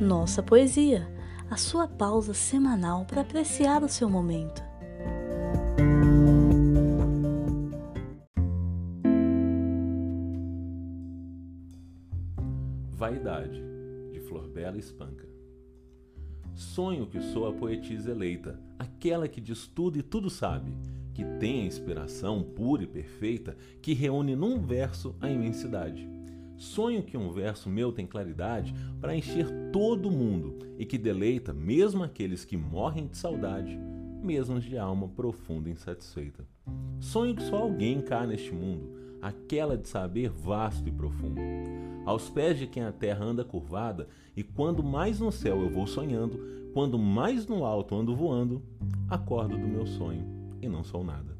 Nossa Poesia, a sua pausa semanal para apreciar o seu momento. Vaidade, de Flor Bela Espanca. Sonho que sou a poetisa eleita, aquela que diz tudo e tudo sabe, que tem a inspiração pura e perfeita que reúne num verso a imensidade. Sonho que um verso meu tem claridade para encher todo mundo e que deleita mesmo aqueles que morrem de saudade, mesmo de alma profunda e insatisfeita. Sonho que só alguém cá neste mundo, aquela de saber vasto e profundo. Aos pés de quem a terra anda curvada, e quando mais no céu eu vou sonhando, quando mais no alto ando voando, acordo do meu sonho e não sou nada.